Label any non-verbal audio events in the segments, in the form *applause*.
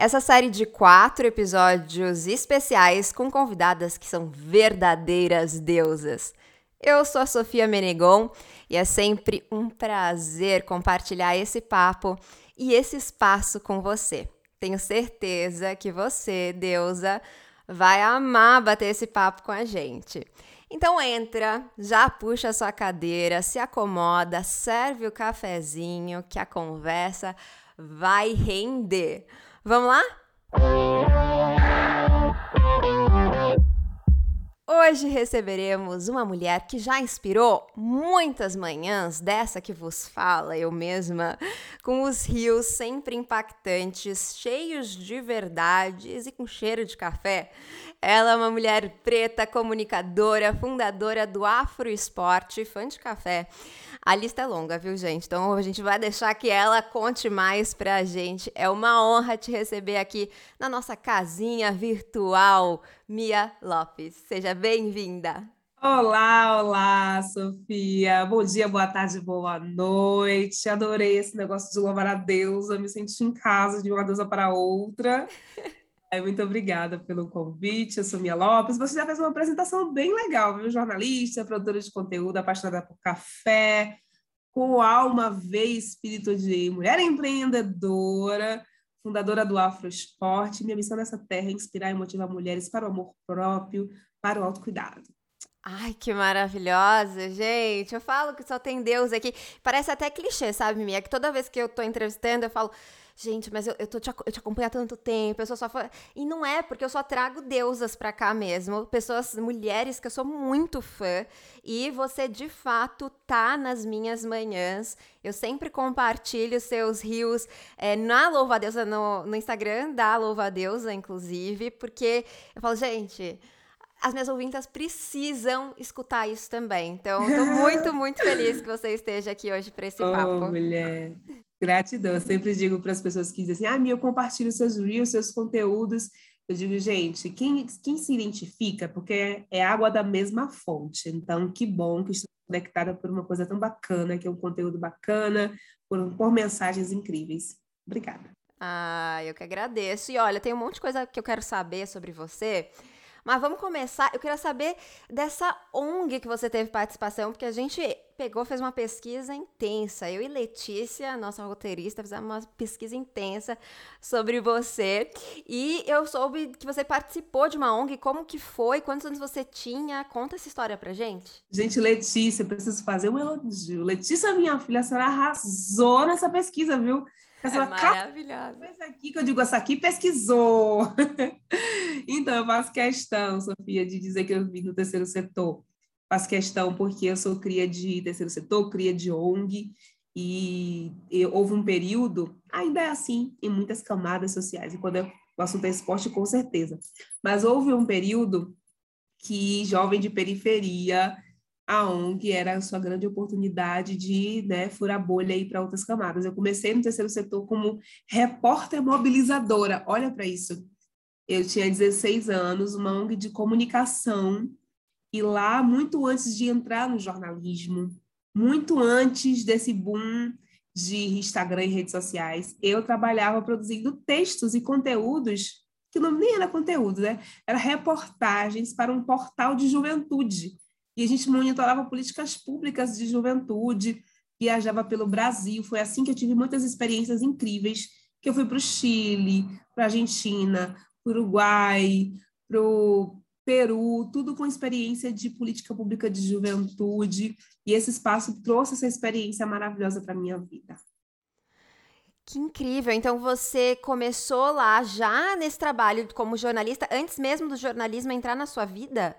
Essa série de quatro episódios especiais com convidadas que são verdadeiras deusas. Eu sou a Sofia Menegon e é sempre um prazer compartilhar esse papo e esse espaço com você. Tenho certeza que você, deusa, vai amar bater esse papo com a gente. Então entra, já puxa a sua cadeira, se acomoda, serve o cafezinho que a conversa vai render. Vamos lá? Hoje receberemos uma mulher que já inspirou muitas manhãs dessa que vos fala, eu mesma, com os rios sempre impactantes, cheios de verdades e com cheiro de café. Ela é uma mulher preta, comunicadora, fundadora do Afro Esporte, fã de café. A lista é longa, viu, gente? Então a gente vai deixar que ela conte mais pra gente. É uma honra te receber aqui na nossa casinha virtual, Mia Lopes. Seja bem-vinda. Olá, olá, Sofia. Bom dia, boa tarde, boa noite. Adorei esse negócio de louvar a deusa. Me senti em casa de uma deusa para outra. *laughs* Muito obrigada pelo convite. Eu sou Mia Lopes. Você já fez uma apresentação bem legal, viu? Jornalista, produtora de conteúdo, apaixonada por café, com alma, veia espírito de mulher empreendedora, fundadora do Afro Esporte. Minha missão nessa terra é inspirar e motivar mulheres para o amor próprio, para o autocuidado. Ai, que maravilhosa, gente. Eu falo que só tem Deus aqui. Parece até clichê, sabe, Mia? Que toda vez que eu tô entrevistando, eu falo, gente, mas eu, eu, tô te, eu te acompanho há tanto tempo, eu sou só fã. E não é, porque eu só trago deusas pra cá mesmo, pessoas, mulheres que eu sou muito fã. E você, de fato, tá nas minhas manhãs. Eu sempre compartilho seus rios é, na Louva Deusa, no, no Instagram da Louva Deusa, inclusive, porque eu falo, gente as minhas ouvintas precisam escutar isso também. Então, estou muito, muito feliz que você esteja aqui hoje para esse *laughs* oh, papo. mulher. Gratidão. Eu sempre digo para as pessoas que dizem assim: ah, Mia, eu compartilho seus reels, seus conteúdos. Eu digo, gente, quem, quem se identifica, porque é água da mesma fonte. Então, que bom que estou conectada por uma coisa tão bacana, que é um conteúdo bacana, por, por mensagens incríveis. Obrigada. Ah, eu que agradeço. E olha, tem um monte de coisa que eu quero saber sobre você. Mas vamos começar. Eu queria saber dessa ONG que você teve participação, porque a gente pegou, fez uma pesquisa intensa. Eu e Letícia, nossa roteirista, fizemos uma pesquisa intensa sobre você. E eu soube que você participou de uma ONG. Como que foi? Quantos anos você tinha? Conta essa história pra gente. Gente, Letícia, preciso fazer um elogio. Letícia, minha filha, a senhora arrasou nessa pesquisa, viu? É maravilhosa. Essa aqui que eu digo, essa aqui pesquisou. *laughs* então, eu faço questão, Sofia, de dizer que eu vim do terceiro setor. Faço questão porque eu sou cria de terceiro setor, cria de ONG, e, e houve um período, ainda é assim, em muitas camadas sociais, e quando é, o assunto é esporte, com certeza, mas houve um período que jovem de periferia a ONG era a sua grande oportunidade de né, furar bolha aí para outras camadas. Eu comecei no terceiro setor como repórter mobilizadora. Olha para isso. Eu tinha 16 anos, uma ONG de comunicação, e lá, muito antes de entrar no jornalismo, muito antes desse boom de Instagram e redes sociais, eu trabalhava produzindo textos e conteúdos que não nem era conteúdo, né? Era reportagens para um portal de juventude e a gente monitorava políticas públicas de juventude, viajava pelo Brasil. Foi assim que eu tive muitas experiências incríveis, que eu fui para o Chile, para a Argentina, para o Uruguai, para o Peru, tudo com experiência de política pública de juventude. E esse espaço trouxe essa experiência maravilhosa para a minha vida. Que incrível! Então você começou lá já nesse trabalho como jornalista, antes mesmo do jornalismo entrar na sua vida?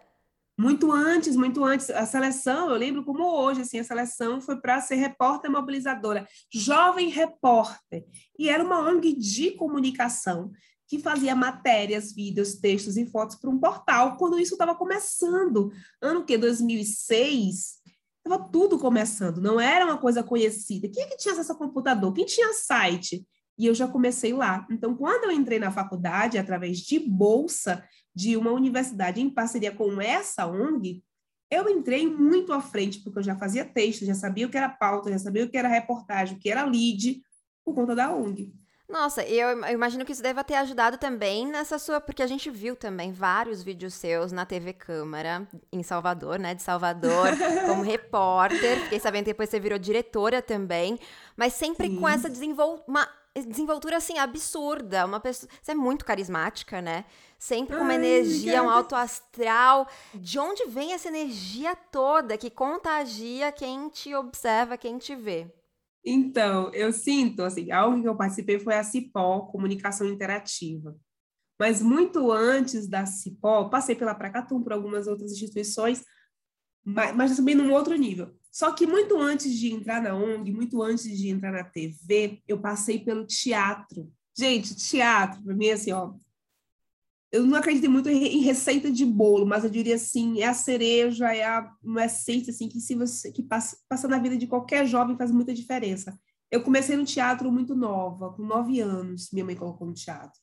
Muito antes, muito antes, a seleção, eu lembro como hoje, assim, a seleção foi para ser repórter mobilizadora, jovem repórter, e era uma ONG de comunicação que fazia matérias, vídeos, textos e fotos para um portal, quando isso estava começando. Ano que 2006, estava tudo começando, não era uma coisa conhecida. Quem é que tinha acesso a computador? Quem tinha site? E eu já comecei lá. Então, quando eu entrei na faculdade, através de bolsa de uma universidade em parceria com essa ONG, eu entrei muito à frente, porque eu já fazia texto, já sabia o que era pauta, já sabia o que era reportagem, o que era lead, por conta da ONG. Nossa, eu imagino que isso deva ter ajudado também nessa sua, porque a gente viu também vários vídeos seus na TV Câmara, em Salvador, né, de Salvador, *laughs* como repórter. Fiquei sabendo que depois você virou diretora também, mas sempre Sim. com essa desenvol uma desenvoltura assim absurda, uma pessoa, você é muito carismática, né? Sempre com uma Ai, energia, um alto astral. De onde vem essa energia toda que contagia quem te observa, quem te vê? Então, eu sinto, assim, algo que eu participei foi a CIPO, Comunicação Interativa. Mas muito antes da CIPO, passei pela Pracatum, por algumas outras instituições, mas, mas também num outro nível. Só que muito antes de entrar na ONG, muito antes de entrar na TV, eu passei pelo teatro. Gente, teatro, para mim, assim, ó, eu não acredito muito em receita de bolo, mas eu diria assim, é a cereja, é a, uma essência assim, que se você que passa, passa na vida de qualquer jovem faz muita diferença. Eu comecei no teatro muito nova, com nove anos, minha mãe colocou no teatro.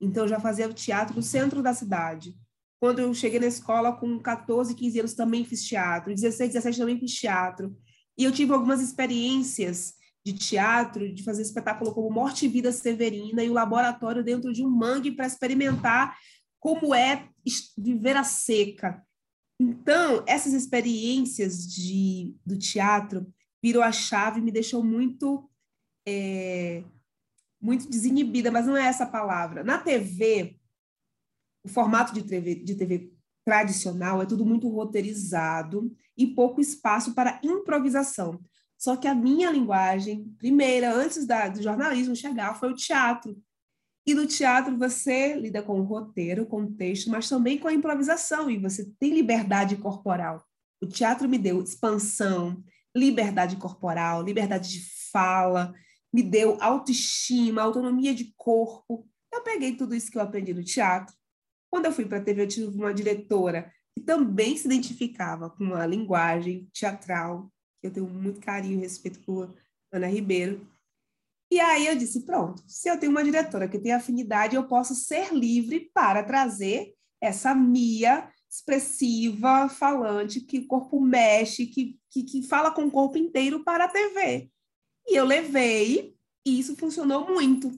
Então, eu já fazia o teatro no centro da cidade. Quando eu cheguei na escola, com 14, 15 anos, também fiz teatro. 16, 17 também fiz teatro. E eu tive algumas experiências de teatro, de fazer espetáculo como Morte e Vida Severina e o laboratório dentro de um mangue para experimentar como é viver a seca. Então, essas experiências de, do teatro virou a chave me deixou muito é, muito desinibida, mas não é essa palavra. Na TV, o formato de TV, de TV tradicional é tudo muito roteirizado e pouco espaço para improvisação. Só que a minha linguagem, primeira, antes da, do jornalismo chegar, foi o teatro. E no teatro você lida com o roteiro, com o texto, mas também com a improvisação, e você tem liberdade corporal. O teatro me deu expansão, liberdade corporal, liberdade de fala, me deu autoestima, autonomia de corpo. Eu peguei tudo isso que eu aprendi no teatro. Quando eu fui para a TV, eu tive uma diretora que também se identificava com a linguagem teatral, eu tenho muito carinho e respeito por Ana Ribeiro. E aí eu disse, pronto, se eu tenho uma diretora que tem afinidade, eu posso ser livre para trazer essa Mia expressiva, falante, que o corpo mexe, que, que, que fala com o corpo inteiro para a TV. E eu levei, e isso funcionou muito,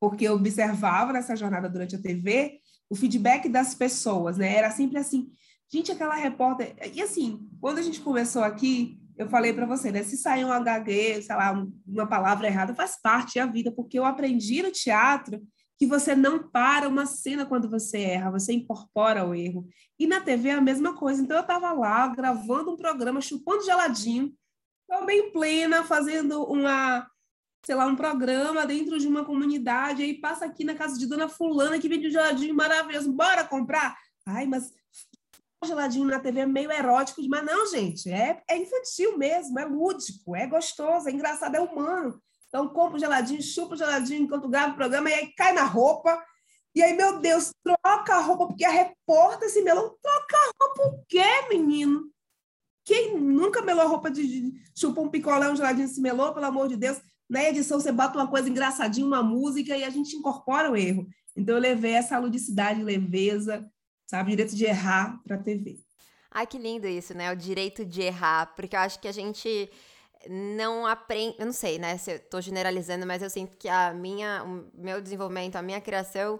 porque eu observava nessa jornada durante a TV o feedback das pessoas, né? Era sempre assim, gente, aquela repórter. E assim, quando a gente conversou aqui, eu falei para você, né? Se sair um HG, sei lá, uma palavra errada, faz parte da vida, porque eu aprendi no teatro que você não para uma cena quando você erra, você incorpora o erro. E na TV é a mesma coisa. Então eu estava lá gravando um programa, chupando geladinho, bem plena, fazendo uma, sei lá, um programa dentro de uma comunidade, aí passa aqui na casa de dona fulana que vende um geladinho maravilhoso, bora comprar? Ai, mas geladinho na TV é meio erótico, mas não, gente, é, é infantil mesmo, é lúdico, é gostoso, é engraçado, é humano. Então, compra o geladinho, chupa o geladinho enquanto grava o programa, e aí cai na roupa. E aí, meu Deus, troca a roupa, porque a repórter se melou. Troca a roupa o quê, menino? Quem nunca melou a roupa de, de chupa um picolé, um geladinho se melou, pelo amor de Deus? Na edição, você bota uma coisa engraçadinha, uma música, e a gente incorpora o erro. Então, eu levei essa ludicidade, leveza, sabe? Direito de errar para a TV. Ai, que lindo isso, né? O direito de errar, porque eu acho que a gente não aprende, eu não sei, né, se eu tô generalizando, mas eu sinto que a minha, o meu desenvolvimento, a minha criação,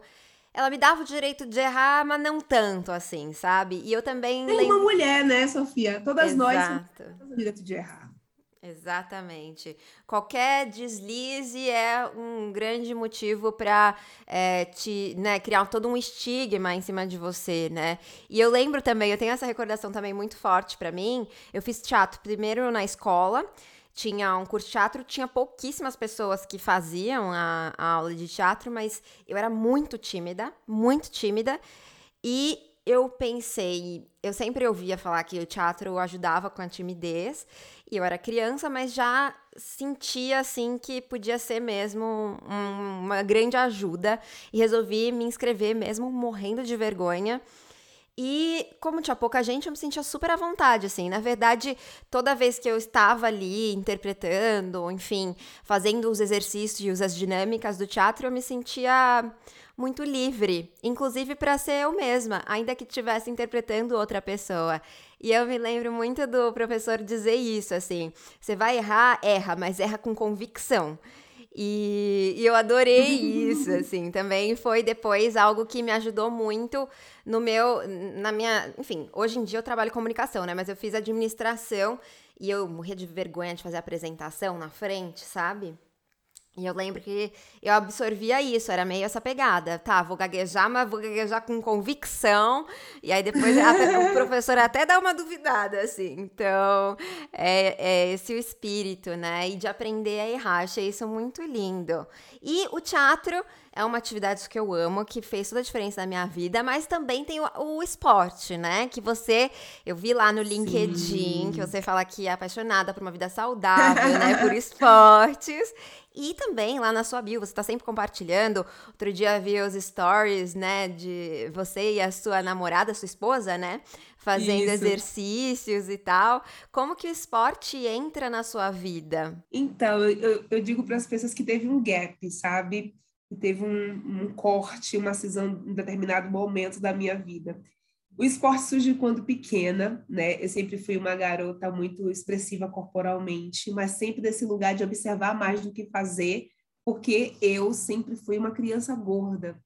ela me dava o direito de errar, mas não tanto assim, sabe? E eu também Tem lembro... uma mulher, né, Sofia? Todas Exato. nós temos o direito de errar. Exatamente. Qualquer deslize é um grande motivo para é, te né, criar todo um estigma em cima de você, né? E eu lembro também, eu tenho essa recordação também muito forte para mim. Eu fiz teatro primeiro na escola, tinha um curso de teatro, tinha pouquíssimas pessoas que faziam a, a aula de teatro, mas eu era muito tímida, muito tímida. E eu pensei, eu sempre ouvia falar que o teatro ajudava com a timidez, e eu era criança, mas já sentia assim que podia ser mesmo um, uma grande ajuda e resolvi me inscrever mesmo morrendo de vergonha. E como tinha pouca gente, eu me sentia super à vontade, assim. Na verdade, toda vez que eu estava ali interpretando, enfim, fazendo os exercícios, as dinâmicas do teatro, eu me sentia muito livre, inclusive para ser eu mesma, ainda que estivesse interpretando outra pessoa. E eu me lembro muito do professor dizer isso, assim: você vai errar, erra, mas erra com convicção. E, e, eu adorei isso, *laughs* assim, também foi depois algo que me ajudou muito no meu, na minha, enfim, hoje em dia eu trabalho comunicação, né, mas eu fiz administração e eu morria de vergonha de fazer apresentação na frente, sabe? E eu lembro que eu absorvia isso, era meio essa pegada. Tá, vou gaguejar, mas vou gaguejar com convicção. E aí depois *laughs* até, o professor até dá uma duvidada, assim. Então, é, é esse o espírito, né? E de aprender a errar. Achei isso muito lindo. E o teatro é uma atividade que eu amo, que fez toda a diferença na minha vida, mas também tem o, o esporte, né? Que você, eu vi lá no LinkedIn, Sim. que você fala que é apaixonada por uma vida saudável, né? Por esportes. E também lá na sua bio, você está sempre compartilhando. Outro dia vi os stories, né, de você e a sua namorada, sua esposa, né, fazendo Isso. exercícios e tal. Como que o esporte entra na sua vida? Então, eu, eu digo para as pessoas que teve um gap, sabe? Que teve um, um corte, uma cisão em determinado momento da minha vida. O esporte surge quando pequena, né? Eu sempre fui uma garota muito expressiva corporalmente, mas sempre desse lugar de observar mais do que fazer, porque eu sempre fui uma criança gorda.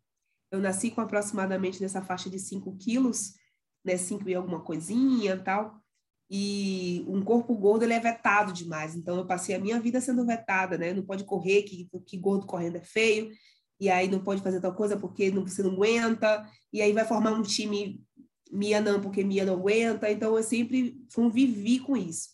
Eu nasci com aproximadamente nessa faixa de 5 quilos, né? 5 e alguma coisinha tal. E um corpo gordo ele é vetado demais. Então eu passei a minha vida sendo vetada, né? Não pode correr, que, que gordo correndo é feio. E aí não pode fazer tal coisa porque você não aguenta. E aí vai formar um time Mia não, porque Mia não aguenta. Então, eu sempre convivi com isso.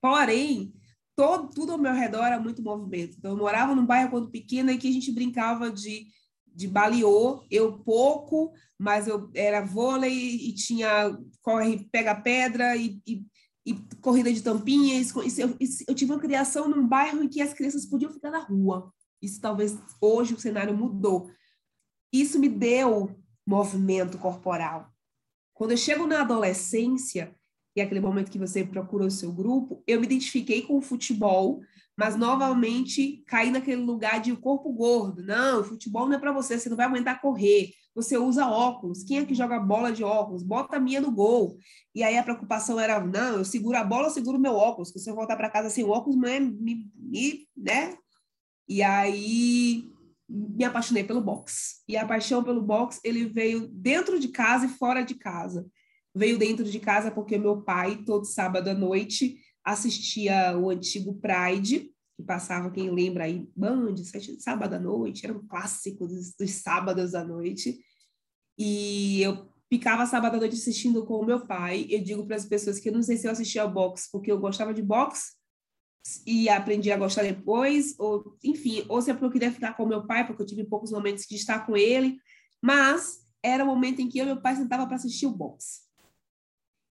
Porém, todo, tudo ao meu redor era muito movimento. Então, eu morava num bairro quando pequena e que a gente brincava de, de baliô. Eu pouco, mas eu era vôlei e tinha corre, pega pedra e, e, e corrida de tampinhas. Isso, eu, isso, eu tive uma criação num bairro em que as crianças podiam ficar na rua. Isso talvez hoje o cenário mudou. Isso me deu movimento corporal. Quando eu chego na adolescência, e é aquele momento que você procura o seu grupo, eu me identifiquei com o futebol, mas novamente caí naquele lugar de corpo gordo. Não, o futebol não é para você, você não vai aguentar correr. Você usa óculos. Quem é que joga bola de óculos? Bota a minha no gol. E aí a preocupação era, não, eu seguro a bola, eu seguro meu óculos. Se eu voltar para casa sem óculos, é me, me, né? E aí me apaixonei pelo boxe. E a paixão pelo boxe, ele veio dentro de casa e fora de casa. Veio dentro de casa porque meu pai, todo sábado à noite, assistia o antigo Pride, que passava, quem lembra aí, Band, sábado à noite, era um clássico dos, dos sábados à noite. E eu ficava sábado à noite assistindo com o meu pai. Eu digo para as pessoas que eu não sei se eu assistia boxe porque eu gostava de boxe e aprendi a gostar depois, ou enfim, ou se é porque eu queria ficar com meu pai, porque eu tive poucos momentos de estar com ele, mas era o momento em que eu e meu pai sentava para assistir o boxe.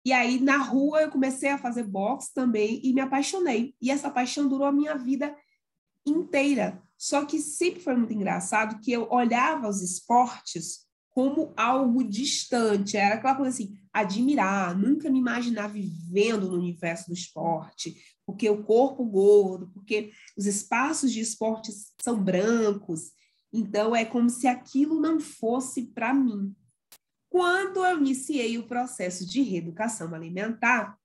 E aí na rua eu comecei a fazer boxe também e me apaixonei. E essa paixão durou a minha vida inteira. Só que sempre foi muito engraçado que eu olhava os esportes como algo distante, era aquela coisa assim, admirar, nunca me imaginar vivendo no universo do esporte, porque o corpo gordo, porque os espaços de esporte são brancos. Então, é como se aquilo não fosse para mim. Quando eu iniciei o processo de reeducação alimentar,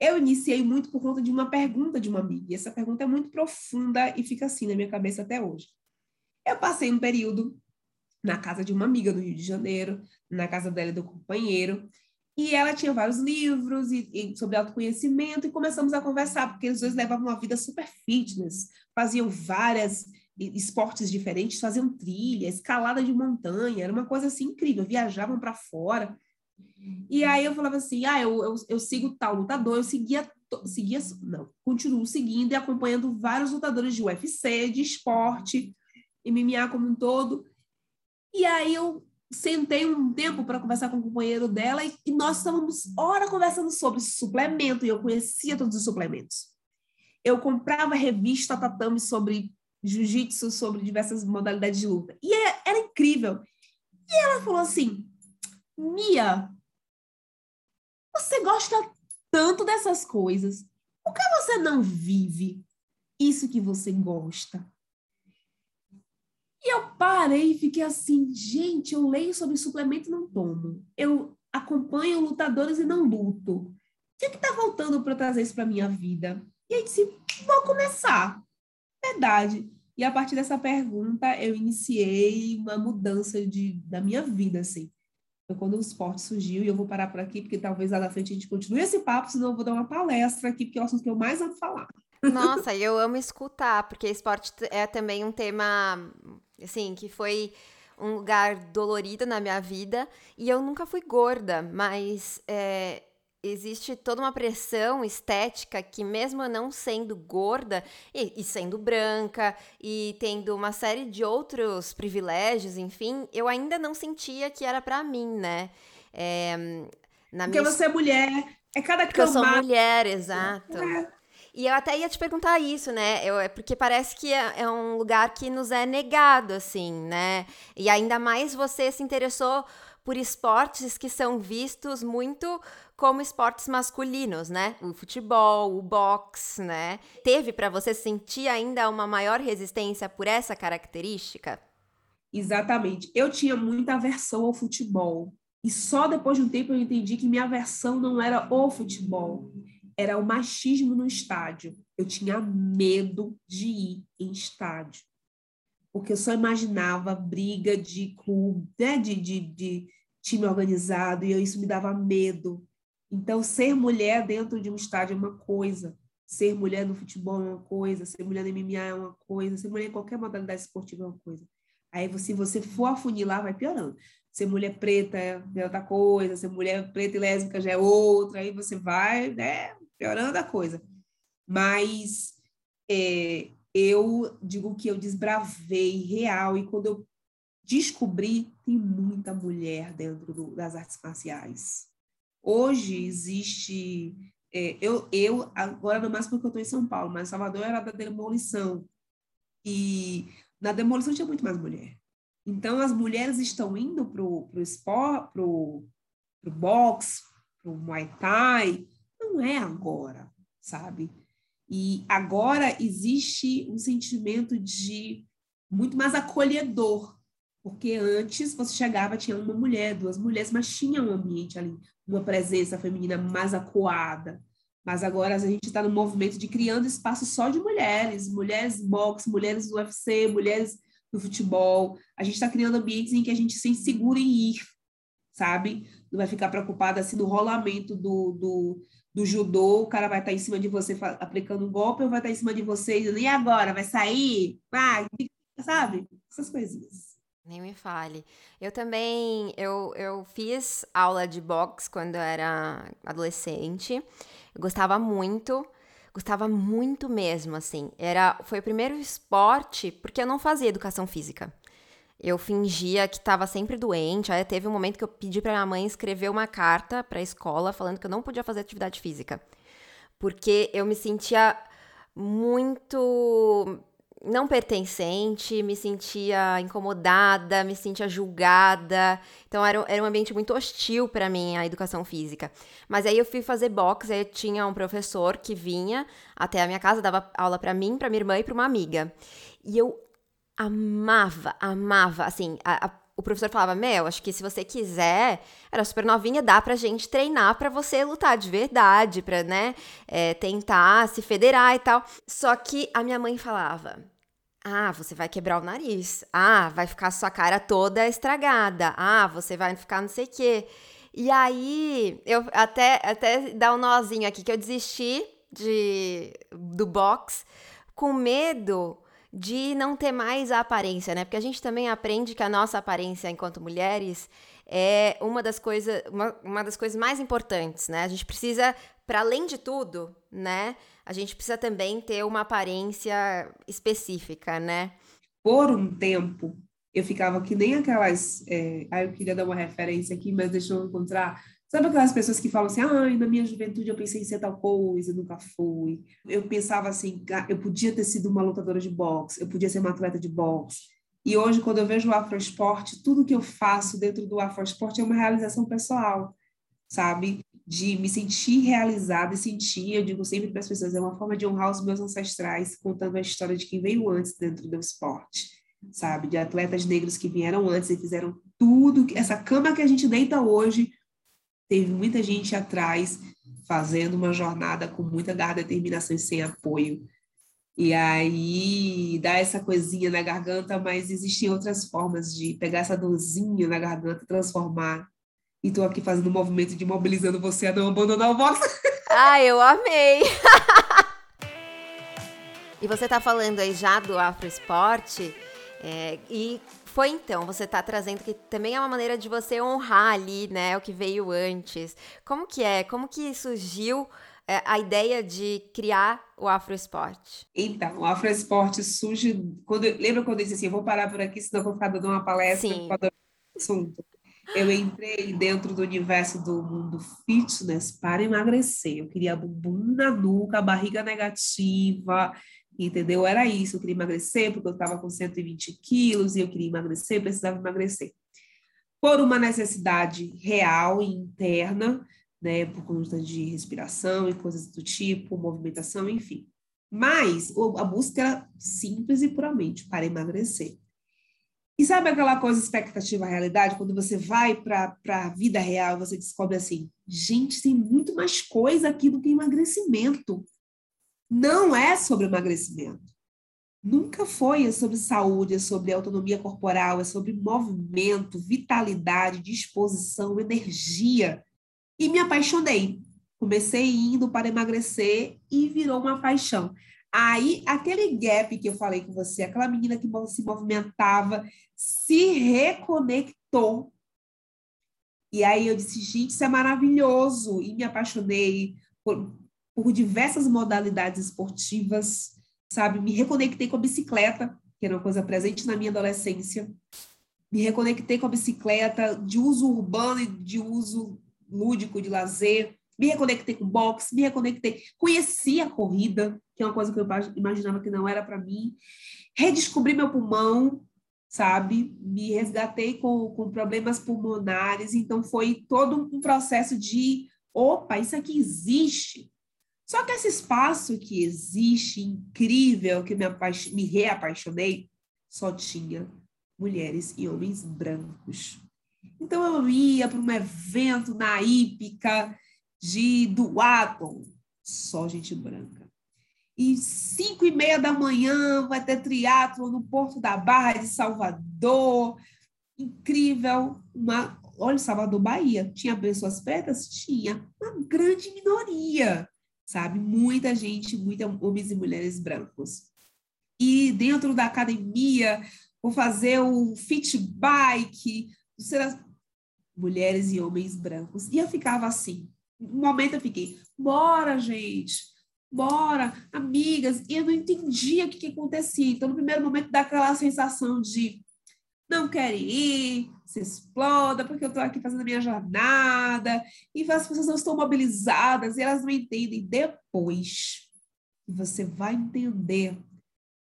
eu iniciei muito por conta de uma pergunta de uma amiga. E essa pergunta é muito profunda e fica assim na minha cabeça até hoje. Eu passei um período na casa de uma amiga do Rio de Janeiro, na casa dela e do companheiro, e ela tinha vários livros e, e, sobre autoconhecimento, e começamos a conversar, porque os dois levavam uma vida super fitness, faziam várias esportes diferentes, faziam trilha, escalada de montanha, era uma coisa assim incrível, viajavam para fora. E aí eu falava assim: ah, eu, eu, eu sigo tal lutador, eu seguia, seguia, não, continuo seguindo e acompanhando vários lutadores de UFC, de esporte, MMA como um todo. E aí eu sentei um tempo para conversar com o companheiro dela e, nós estávamos hora conversando sobre suplemento e eu conhecia todos os suplementos. Eu comprava revista tatame sobre jiu-jitsu, sobre diversas modalidades de luta. E era, é, era incrível. E ela falou assim: Mia, você gosta tanto dessas coisas. Por que você não vive isso que você gosta? E eu parei e fiquei assim, gente, eu leio sobre suplemento e não tomo. Eu acompanho lutadores e não luto. O que é está faltando para trazer isso para minha vida? E aí disse, vou começar. Verdade. E a partir dessa pergunta, eu iniciei uma mudança de, da minha vida, assim. Foi quando o esporte surgiu, e eu vou parar por aqui, porque talvez lá na frente a gente continue esse papo, senão eu vou dar uma palestra aqui, porque é o assunto que eu mais amo falar. Nossa, eu amo escutar, porque esporte é também um tema, assim, que foi um lugar dolorido na minha vida, e eu nunca fui gorda, mas é, existe toda uma pressão estética que, mesmo não sendo gorda e, e, sendo branca e tendo uma série de outros privilégios, enfim, eu ainda não sentia que era para mim, né? É, na Porque minha... você é mulher, é cada Porque camada. eu sou mulher, exato. É. E eu até ia te perguntar isso, né? Eu, é porque parece que é, é, um lugar que nos é negado, assim, né? E ainda mais você se interessou por esportes que são vistos muito como esportes masculinos, né? O futebol, o boxe, né? Teve para você sentir ainda uma maior resistência por essa característica? Exatamente. Eu tinha muita aversão ao futebol. E só depois de um tempo eu entendi que minha aversão não era o futebol, era o machismo no estádio. Eu tinha medo de ir em estádio. Porque eu só imaginava briga de clube, né? de, de, de time organizado, e isso me dava medo. Então, ser mulher dentro de um estádio é uma coisa, ser mulher no futebol é uma coisa, ser mulher no MMA é uma coisa, ser mulher em qualquer modalidade esportiva é uma coisa. Aí, se você for afunilar, vai piorando. Ser mulher preta é outra coisa, ser mulher preta e lésbica já é outra, aí você vai, né, piorando a coisa. Mas é, eu digo que eu desbravei real, e quando eu descobri, tem muita mulher dentro do, das artes marciais Hoje existe. É, eu, eu, agora no máximo porque eu estou em São Paulo, mas Salvador era da demolição. E na demolição tinha muito mais mulher. Então as mulheres estão indo para o esporte, para o boxe, para o Muay Thai. Não é agora, sabe? E agora existe um sentimento de muito mais acolhedor, porque antes você chegava, tinha uma mulher, duas mulheres, mas tinha um ambiente ali, uma presença feminina mais acuada. Mas agora a gente está no movimento de criando espaço só de mulheres, mulheres boxe, mulheres do UFC, mulheres do futebol. A gente está criando ambientes em que a gente se seguro em ir, sabe? Não vai ficar preocupada assim no rolamento do, do, do judô, o cara vai estar tá em cima de você aplicando um golpe ou vai estar em cima de você e e agora? Vai sair? Vai, sabe? Essas coisinhas. Nem me fale. Eu também, eu, eu fiz aula de boxe quando eu era adolescente. Eu gostava muito, gostava muito mesmo, assim. Era, foi o primeiro esporte, porque eu não fazia educação física. Eu fingia que estava sempre doente. Aí teve um momento que eu pedi para minha mãe escrever uma carta para a escola falando que eu não podia fazer atividade física. Porque eu me sentia muito não pertencente, me sentia incomodada, me sentia julgada. Então era, era um ambiente muito hostil para mim a educação física. Mas aí eu fui fazer boxe, aí tinha um professor que vinha até a minha casa, dava aula para mim, para minha irmã e para uma amiga. E eu amava, amava, assim, a, a, o professor falava: Mel, acho que se você quiser, era super novinha, dá pra gente treinar para você lutar de verdade, pra, né, é, tentar se federar e tal. Só que a minha mãe falava: ah, você vai quebrar o nariz. Ah, vai ficar sua cara toda estragada. Ah, você vai ficar não sei o quê. E aí, eu até, até dar um nozinho aqui, que eu desisti de, do box com medo de não ter mais a aparência, né? Porque a gente também aprende que a nossa aparência enquanto mulheres é uma das coisas, uma, uma das coisas mais importantes, né? A gente precisa, para além de tudo, né? A gente precisa também ter uma aparência específica, né? Por um tempo, eu ficava que nem aquelas. É, ah, eu queria dar uma referência aqui, mas deixa eu encontrar. Sabe aquelas pessoas que falam assim, ai, na minha juventude eu pensei em ser tal coisa, nunca fui. Eu pensava assim, eu podia ter sido uma lutadora de boxe, eu podia ser uma atleta de boxe. E hoje, quando eu vejo o afroesporte, tudo que eu faço dentro do afroesporte é uma realização pessoal, sabe? De me sentir realizada e sentir, eu digo sempre para as pessoas, é uma forma de honrar os meus ancestrais, contando a história de quem veio antes dentro do esporte sabe? De atletas negros que vieram antes e fizeram tudo. Essa cama que a gente deita hoje, teve muita gente atrás fazendo uma jornada com muita garra, determinação e sem apoio. E aí dá essa coisinha na garganta, mas existem outras formas de pegar essa dorzinha na garganta, transformar. E estou aqui fazendo um movimento de mobilizando você a não abandonar o box. Ah, eu amei! *laughs* e você está falando aí já do Afro Esporte. É, e foi então, você está trazendo que também é uma maneira de você honrar ali, né, o que veio antes. Como que é? Como que surgiu é, a ideia de criar o Afroesporte? Então, o Afroesporte surge quando lembra quando eu disse assim, eu vou parar por aqui, senão eu vou ficar dando uma palestra Sim. assunto. Eu entrei dentro do universo do mundo fitness para emagrecer. Eu queria bumbum na nuca, barriga negativa, entendeu? Era isso, eu queria emagrecer porque eu estava com 120 quilos e eu queria emagrecer, precisava emagrecer. Por uma necessidade real e interna, né, por conta de respiração e coisas do tipo, movimentação, enfim. Mas a busca era simples e puramente para emagrecer. E sabe aquela coisa expectativa realidade, quando você vai para a vida real, você descobre assim, gente, tem muito mais coisa aqui do que emagrecimento não é sobre emagrecimento. Nunca foi é sobre saúde, é sobre autonomia corporal, é sobre movimento, vitalidade, disposição, energia. E me apaixonei. Comecei indo para emagrecer e virou uma paixão. Aí, aquele gap que eu falei com você, aquela menina que se movimentava, se reconectou. E aí eu disse, gente, isso é maravilhoso. E me apaixonei por, por diversas modalidades esportivas, sabe? Me reconectei com a bicicleta, que era uma coisa presente na minha adolescência. Me reconectei com a bicicleta de uso urbano e de uso lúdico, de lazer. Me reconectei com boxe, me reconectei. Conheci a corrida, que é uma coisa que eu imaginava que não era para mim. Redescobri meu pulmão, sabe? Me resgatei com, com problemas pulmonares. Então, foi todo um processo de: opa, isso aqui existe. Só que esse espaço que existe, incrível, que me, me reapaixonei, só tinha mulheres e homens brancos. Então eu ia para um evento na hípica de do Atom, só gente branca. E cinco e meia da manhã vai ter triatlo no Porto da Barra de Salvador. Incrível. Uma, olha, Salvador, Bahia. Tinha pessoas pretas? Tinha. Uma grande minoria sabe? Muita gente, muita homens e mulheres brancos. E dentro da academia, vou fazer o fit bike, será mulheres e homens brancos. E eu ficava assim. Um momento eu fiquei, bora, gente, bora, amigas. E eu não entendia o que, que acontecia. Então, no primeiro momento, dá aquela sensação de não querem ir, se exploda, porque eu estou aqui fazendo a minha jornada, e as pessoas não estão mobilizadas, e elas não entendem. Depois você vai entender,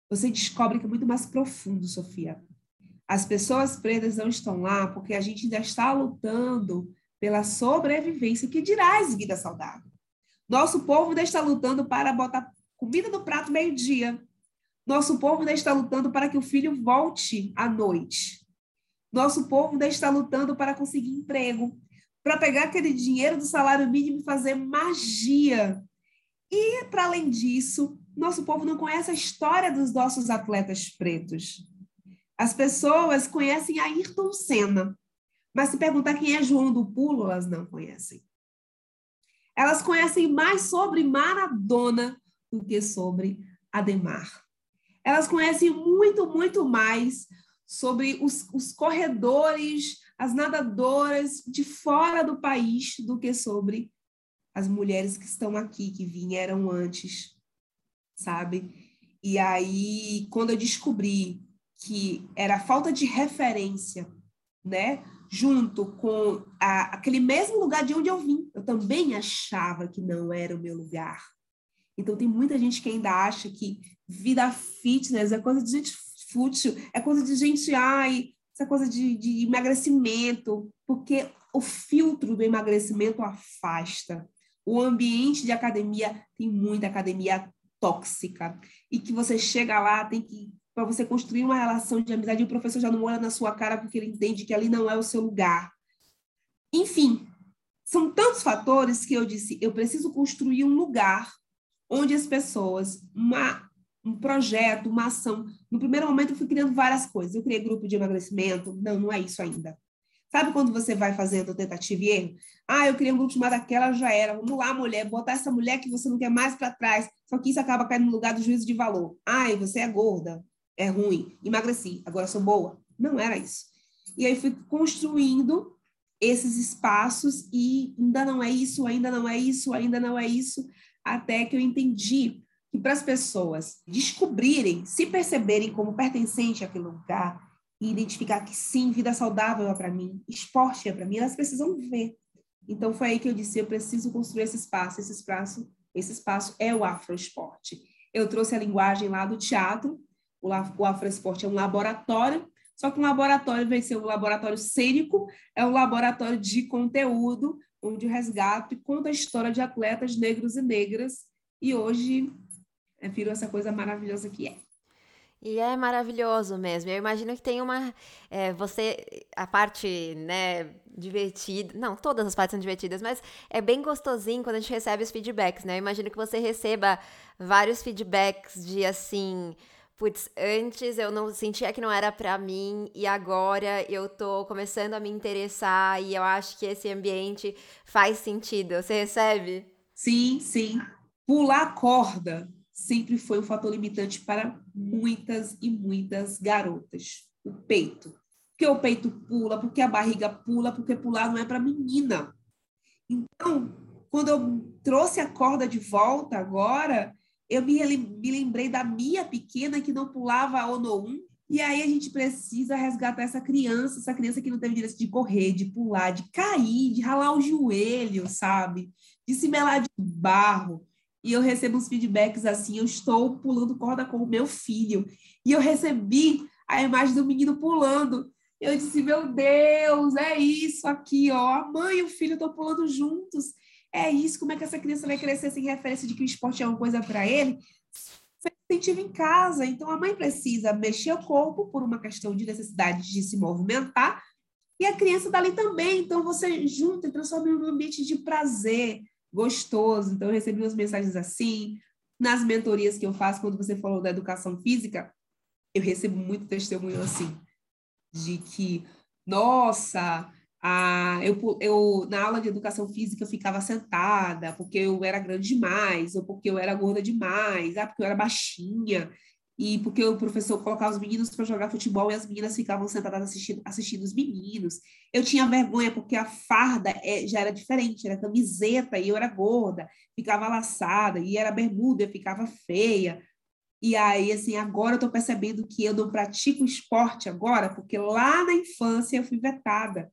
você descobre que é muito mais profundo, Sofia. As pessoas pretas não estão lá porque a gente ainda está lutando pela sobrevivência, que dirá as vida saudável. Nosso povo ainda está lutando para botar comida no prato meio-dia, nosso povo ainda está lutando para que o filho volte à noite. Nosso povo ainda está lutando para conseguir emprego, para pegar aquele dinheiro do salário mínimo e fazer magia. E, para além disso, nosso povo não conhece a história dos nossos atletas pretos. As pessoas conhecem Ayrton Senna, mas se perguntar quem é João do Pulo, elas não conhecem. Elas conhecem mais sobre Maradona do que sobre Ademar elas conhecem muito, muito mais sobre os, os corredores, as nadadoras de fora do país do que sobre as mulheres que estão aqui, que vieram antes, sabe? E aí, quando eu descobri que era falta de referência, né? Junto com a, aquele mesmo lugar de onde eu vim. Eu também achava que não era o meu lugar. Então, tem muita gente que ainda acha que vida fitness é coisa de gente fútil, é coisa de gente, ai, essa coisa de, de emagrecimento, porque o filtro do emagrecimento afasta. O ambiente de academia tem muita academia tóxica e que você chega lá tem que para você construir uma relação de amizade, o professor já não olha na sua cara porque ele entende que ali não é o seu lugar. Enfim, são tantos fatores que eu disse, eu preciso construir um lugar onde as pessoas, uma, um projeto, uma ação. No primeiro momento eu fui criando várias coisas. Eu criei grupo de emagrecimento. Não, não é isso ainda. Sabe quando você vai fazendo tentativa e erro? Ah, eu criei um grupo chamado Aquela Já Era. Vamos lá, mulher, botar essa mulher que você não quer mais para trás. Só que isso acaba caindo no lugar do juízo de valor. Ai, você é gorda, é ruim, emagreci, agora sou boa. Não era isso. E aí fui construindo esses espaços e ainda não é isso, ainda não é isso, ainda não é isso, até que eu entendi que para as pessoas descobrirem, se perceberem como pertencente àquele lugar e identificar que sim, vida saudável é para mim, esporte é para mim, elas precisam ver. Então foi aí que eu disse, eu preciso construir esse espaço, esse espaço, esse espaço é o afroesporte. Eu trouxe a linguagem lá do teatro, o, afroesporte é um laboratório, só que um laboratório vai ser um laboratório cênico, é um laboratório de conteúdo, onde o resgate conta a história de atletas negros e negras, e hoje é, virou essa coisa maravilhosa que é. E é maravilhoso mesmo. Eu imagino que tem uma. É, você. A parte, né, divertida. Não, todas as partes são divertidas, mas é bem gostosinho quando a gente recebe os feedbacks, né? Eu imagino que você receba vários feedbacks de assim. Putz, antes eu não sentia que não era para mim e agora eu tô começando a me interessar e eu acho que esse ambiente faz sentido. Você recebe? Sim, sim. Pular corda sempre foi um fator limitante para muitas e muitas garotas. O peito. Porque o peito pula, porque a barriga pula, porque pular não é para menina. Então, quando eu trouxe a corda de volta agora, eu me, me lembrei da minha pequena que não pulava a Ono 1, e aí a gente precisa resgatar essa criança, essa criança que não teve direito de correr, de pular, de cair, de ralar o joelho, sabe? De se melar de barro e eu recebo uns feedbacks assim, eu estou pulando corda com o meu filho. E eu recebi a imagem do menino pulando. Eu disse, meu Deus, é isso aqui, ó. A mãe e o filho estão pulando juntos. É isso, como é que essa criança vai crescer sem referência de que o esporte é uma coisa para ele? incentivo em casa. Então, a mãe precisa mexer o corpo por uma questão de necessidade de se movimentar, e a criança dali também. Então, você junta e transforma em um ambiente de prazer, gostoso. Então, eu recebi umas mensagens assim. Nas mentorias que eu faço, quando você falou da educação física, eu recebo muito testemunho assim, de que, nossa, a, eu, eu, na aula de educação física eu ficava sentada porque eu era grande demais, ou porque eu era gorda demais, ah, porque eu era baixinha e porque o professor colocava os meninos para jogar futebol e as meninas ficavam sentadas assistindo, assistindo os meninos. Eu tinha vergonha porque a farda é, já era diferente, era camiseta e eu era gorda, ficava laçada, e era bermuda, eu ficava feia. E aí, assim, agora eu estou percebendo que eu não pratico esporte agora, porque lá na infância eu fui vetada.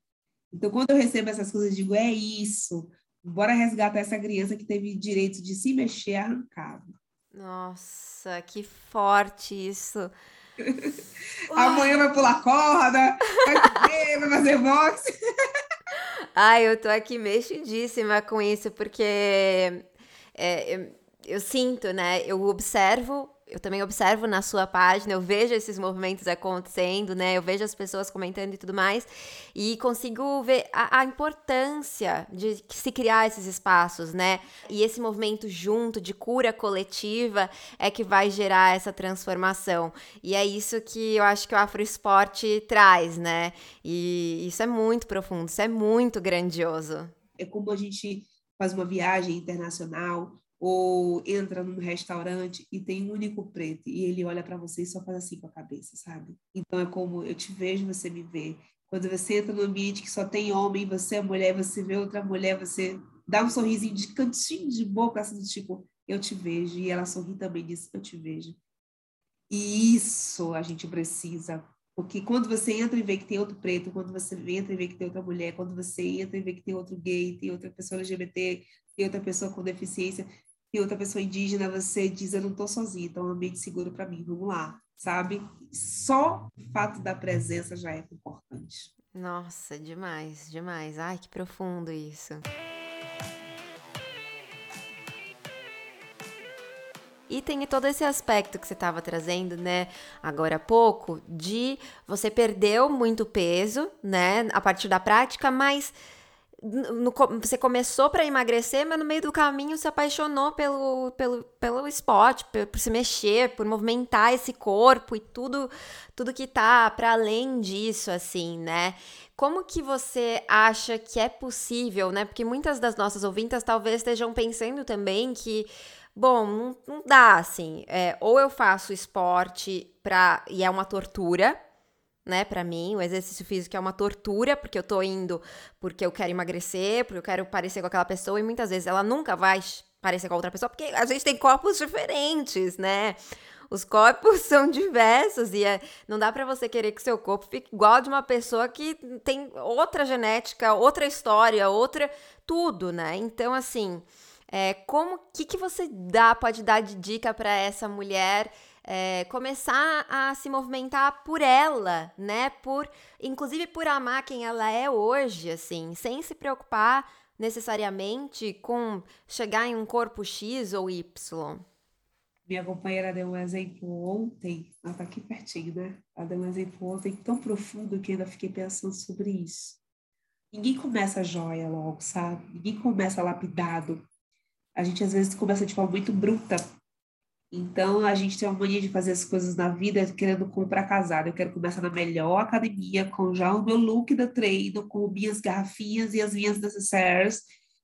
Então, quando eu recebo essas coisas, eu digo, é isso, bora resgatar essa criança que teve direito de se mexer arrancado. Nossa, que forte isso. *laughs* Amanhã vai pular corda, vai correr, vai fazer boxe. *laughs* Ai, eu tô aqui mexidíssima com isso, porque é, eu, eu sinto, né? Eu observo eu também observo na sua página, eu vejo esses movimentos acontecendo, né? Eu vejo as pessoas comentando e tudo mais, e consigo ver a, a, importância de se criar esses espaços, né? E esse movimento junto de cura coletiva é que vai gerar essa transformação. E é isso que eu acho que o afroesporte traz, né? E isso é muito profundo, isso é muito grandioso. É como a gente faz uma viagem internacional ou entra num restaurante e tem um único preto e ele olha para você e só faz assim com a cabeça, sabe? Então é como eu te vejo, você me vê. Quando você entra num ambiente que só tem homem, você é mulher, você vê outra mulher, você dá um sorrisinho de cantinho de boca, assim, tipo, eu te vejo. E ela sorri também diz, eu te vejo. E isso a gente precisa. Porque quando você entra e vê que tem outro preto, quando você entra e vê que tem outra mulher, quando você entra e vê que tem outro gay, tem outra pessoa LGBT, tem outra pessoa com deficiência, tem outra pessoa indígena, você diz, eu não estou sozinha, então é um ambiente seguro para mim, vamos lá, sabe? Só o fato da presença já é importante. Nossa, demais, demais. Ai, que profundo isso. E tem todo esse aspecto que você estava trazendo, né, agora há pouco, de você perdeu muito peso, né, a partir da prática, mas no, você começou para emagrecer, mas no meio do caminho se apaixonou pelo, pelo, pelo esporte, por, por, se mexer, por movimentar esse corpo e tudo, tudo que tá para além disso, assim, né? Como que você acha que é possível, né? Porque muitas das nossas ouvintas talvez estejam pensando também que Bom, não, não dá assim. É, ou eu faço esporte pra, e é uma tortura, né, para mim, o exercício físico é uma tortura, porque eu tô indo porque eu quero emagrecer, porque eu quero parecer com aquela pessoa, e muitas vezes ela nunca vai parecer com outra pessoa, porque a gente tem corpos diferentes, né? Os corpos *laughs* são diversos e é, não dá para você querer que seu corpo fique igual de uma pessoa que tem outra genética, outra história, outra tudo, né? Então, assim, é, como que que você dá pode dar de dica para essa mulher é, começar a se movimentar por ela, né? Por, inclusive por amar quem ela é hoje, assim, sem se preocupar necessariamente com chegar em um corpo X ou Y. Minha companheira deu um exemplo ontem, ela tá aqui pertinho, né? Ela deu um exemplo ontem tão profundo que ainda fiquei pensando sobre isso. Ninguém começa joia logo, sabe? Ninguém começa lapidado a gente às vezes começa de forma muito bruta. Então, a gente tem uma mania de fazer as coisas na vida querendo comprar casado. Eu quero começar na melhor academia, com já o meu look da treino, com minhas garrafinhas e as minhas necessaires,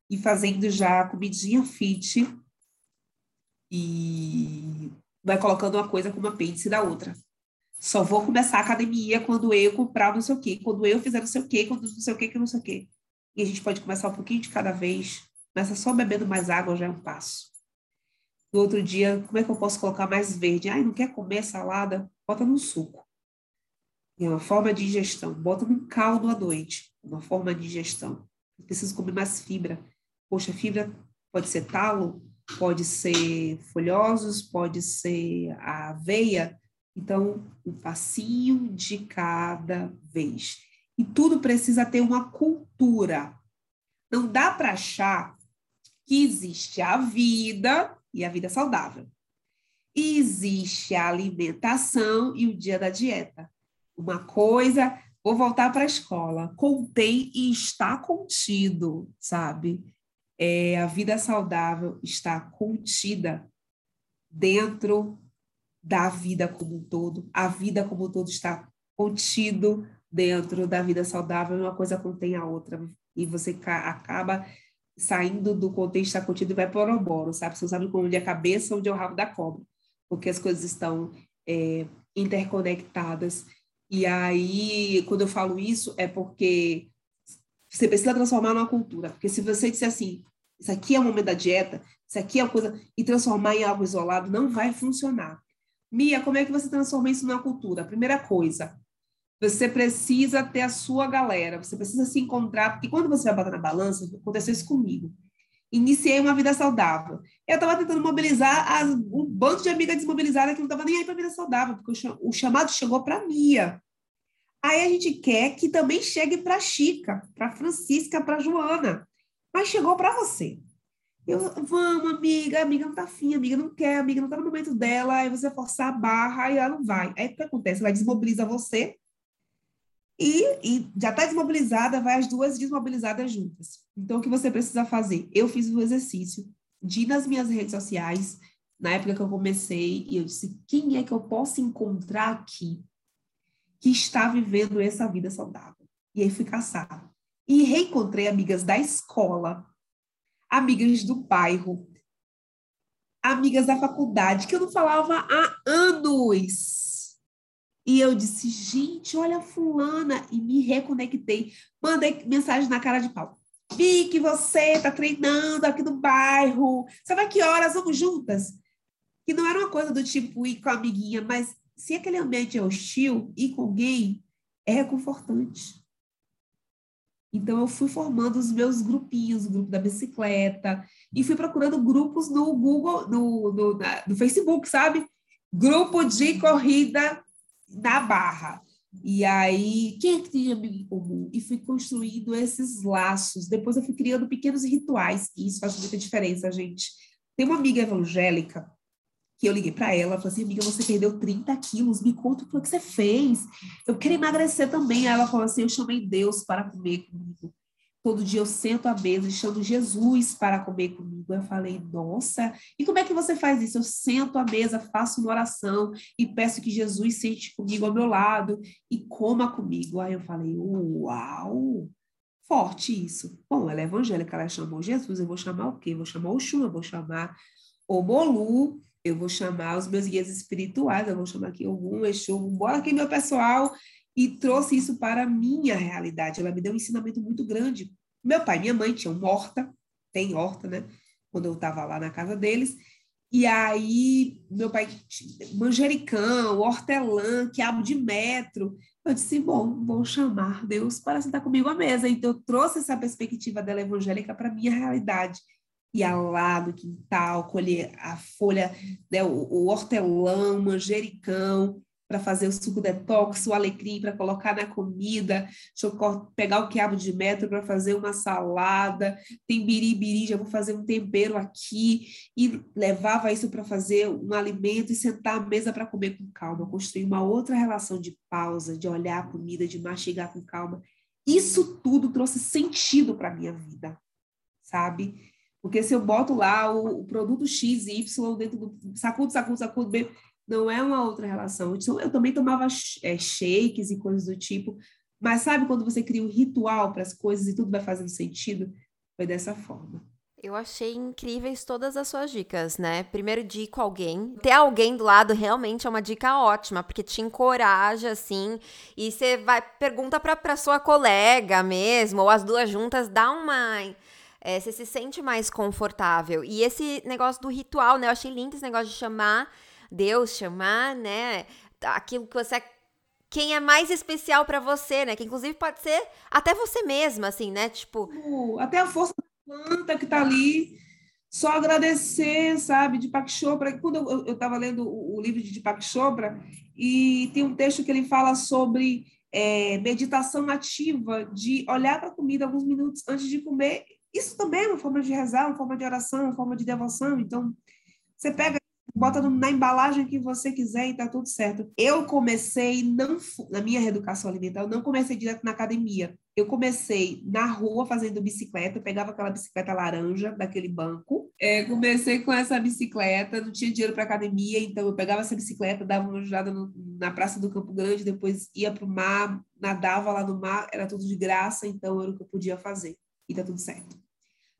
e fazendo já comidinha fit. E vai colocando uma coisa como apêndice da outra. Só vou começar a academia quando eu comprar não sei o quê, quando eu fizer não sei o quê, quando não sei o quê, que não sei o quê. E a gente pode começar um pouquinho de cada vez, Começa só bebendo mais água, já é um passo. No outro dia, como é que eu posso colocar mais verde? Ai, não quer comer salada? Bota no suco. É uma forma de digestão. Bota num caldo à noite. Uma forma de digestão. Eu preciso comer mais fibra. Poxa, fibra pode ser talo, pode ser folhosos, pode ser a aveia. Então, um passinho de cada vez. E tudo precisa ter uma cultura. Não dá para achar que existe a vida e a vida saudável. E existe a alimentação e o dia da dieta. Uma coisa, vou voltar para a escola, contém e está contido, sabe? É, a vida saudável está contida dentro da vida como um todo. A vida como um todo está contido dentro da vida saudável, uma coisa contém a outra. E você acaba saindo do contexto da contida e vai para o oroboro, sabe? Você sabe onde é a cabeça, onde é o rabo da cobra, porque as coisas estão é, interconectadas. E aí, quando eu falo isso, é porque você precisa transformar numa cultura. Porque se você disser assim, isso aqui é o momento da dieta, isso aqui é a coisa, e transformar em algo isolado, não vai funcionar. Mia, como é que você transforma isso numa cultura? primeira coisa, você precisa ter a sua galera, você precisa se encontrar, porque quando você vai botar na balança, aconteceu isso comigo. Iniciei uma vida saudável. Eu estava tentando mobilizar as, um bando de amigas desmobilizadas que não estava nem aí para vida saudável, porque o, o chamado chegou para Mia. Aí a gente quer que também chegue para Chica, para Francisca, para Joana. Mas chegou para você. Eu, vamos, amiga, amiga não tá afim, amiga não quer, amiga não tá no momento dela, aí você forçar a barra, aí ela não vai. Aí o que acontece? Ela desmobiliza você, e, e já está desmobilizada, vai as duas desmobilizadas juntas. Então, o que você precisa fazer? Eu fiz o exercício de ir nas minhas redes sociais, na época que eu comecei, e eu disse: quem é que eu posso encontrar aqui que está vivendo essa vida saudável? E aí fui caçar. E reencontrei amigas da escola, amigas do bairro, amigas da faculdade, que eu não falava há anos e eu disse, gente, olha a fulana. E me reconectei. Mandei mensagem na cara de pau. Vi que você está treinando aqui no bairro. Sabe a que horas? Vamos juntas? Que não era uma coisa do tipo ir com a amiguinha, mas se aquele ambiente é hostil, ir com alguém é reconfortante. Então, eu fui formando os meus grupinhos, o grupo da bicicleta, e fui procurando grupos no Google, no, no, na, no Facebook, sabe? Grupo de corrida na Barra. E aí, quem é que tinha amigo em comum? E fui construindo esses laços. Depois eu fui criando pequenos rituais, e isso faz muita diferença, gente. Tem uma amiga evangélica que eu liguei para ela, falei assim, amiga, você perdeu 30 quilos, me conta o que você fez. Eu quero emagrecer também. Aí ela falou assim, eu chamei Deus para comer comigo. Todo dia eu sento à mesa e chamo Jesus para comer comigo. Eu falei, nossa, e como é que você faz isso? Eu sento à mesa, faço uma oração e peço que Jesus sente comigo ao meu lado e coma comigo. Aí eu falei, uau, forte isso. Bom, ela é evangélica, ela chamou Jesus, eu vou chamar o quê? Eu vou chamar o Xu, eu vou chamar o Bolu, eu vou chamar os meus guias espirituais, eu vou chamar aqui algum Exu, bora aqui meu pessoal, e trouxe isso para a minha realidade. Ela me deu um ensinamento muito grande. Meu pai e minha mãe tinham horta, tem horta, né? Quando eu estava lá na casa deles. E aí, meu pai, manjericão, hortelã, quiabo de metro. Eu disse, bom, vou chamar Deus para sentar comigo à mesa. Então, eu trouxe essa perspectiva dela evangélica para a minha realidade ia lá no quintal, colher a folha, né, o, hortelão, o manjericão, para fazer o suco detox, o alecrim para colocar na comida, deixa eu pegar o quiabo de metro para fazer uma salada, tem biribiri, já vou fazer um tempero aqui, e levava isso para fazer um alimento e sentar à mesa para comer com calma, construir uma outra relação de pausa, de olhar a comida, de mastigar com calma. Isso tudo trouxe sentido para minha vida, sabe? Porque se eu boto lá o, o produto X e Y dentro do sacudo, sacudo, sacudo, bem, não é uma outra relação. Então, eu também tomava é, shakes e coisas do tipo, mas sabe quando você cria um ritual para as coisas e tudo vai fazendo sentido? Foi dessa forma. Eu achei incríveis todas as suas dicas, né? Primeiro, dica alguém. Ter alguém do lado realmente é uma dica ótima, porque te encoraja, assim, e você vai, pergunta pra, pra sua colega mesmo, ou as duas juntas, dá uma é, você se sente mais confortável. E esse negócio do ritual, né? Eu achei lindo esse negócio de chamar Deus, chamar, né? Aquilo que você. Quem é mais especial para você, né? Que inclusive pode ser até você mesma, assim, né? Tipo. Até a força planta que tá ali. Só agradecer, sabe? De Pak Chopra. Quando eu, eu tava lendo o, o livro de Deepak Chopra, e tem um texto que ele fala sobre é, meditação ativa, de olhar para a comida alguns minutos antes de comer isso também é uma forma de rezar, uma forma de oração, uma forma de devoção. Então, você pega, bota na embalagem que você quiser e tá tudo certo. Eu comecei, não na minha reeducação alimentar, eu não comecei direto na academia. Eu comecei na rua fazendo bicicleta, eu pegava aquela bicicleta laranja daquele banco. É, comecei com essa bicicleta, não tinha dinheiro para academia, então eu pegava essa bicicleta, dava uma no, na Praça do Campo Grande, depois ia para o mar, nadava lá no mar, era tudo de graça, então era o que eu podia fazer e tá tudo certo.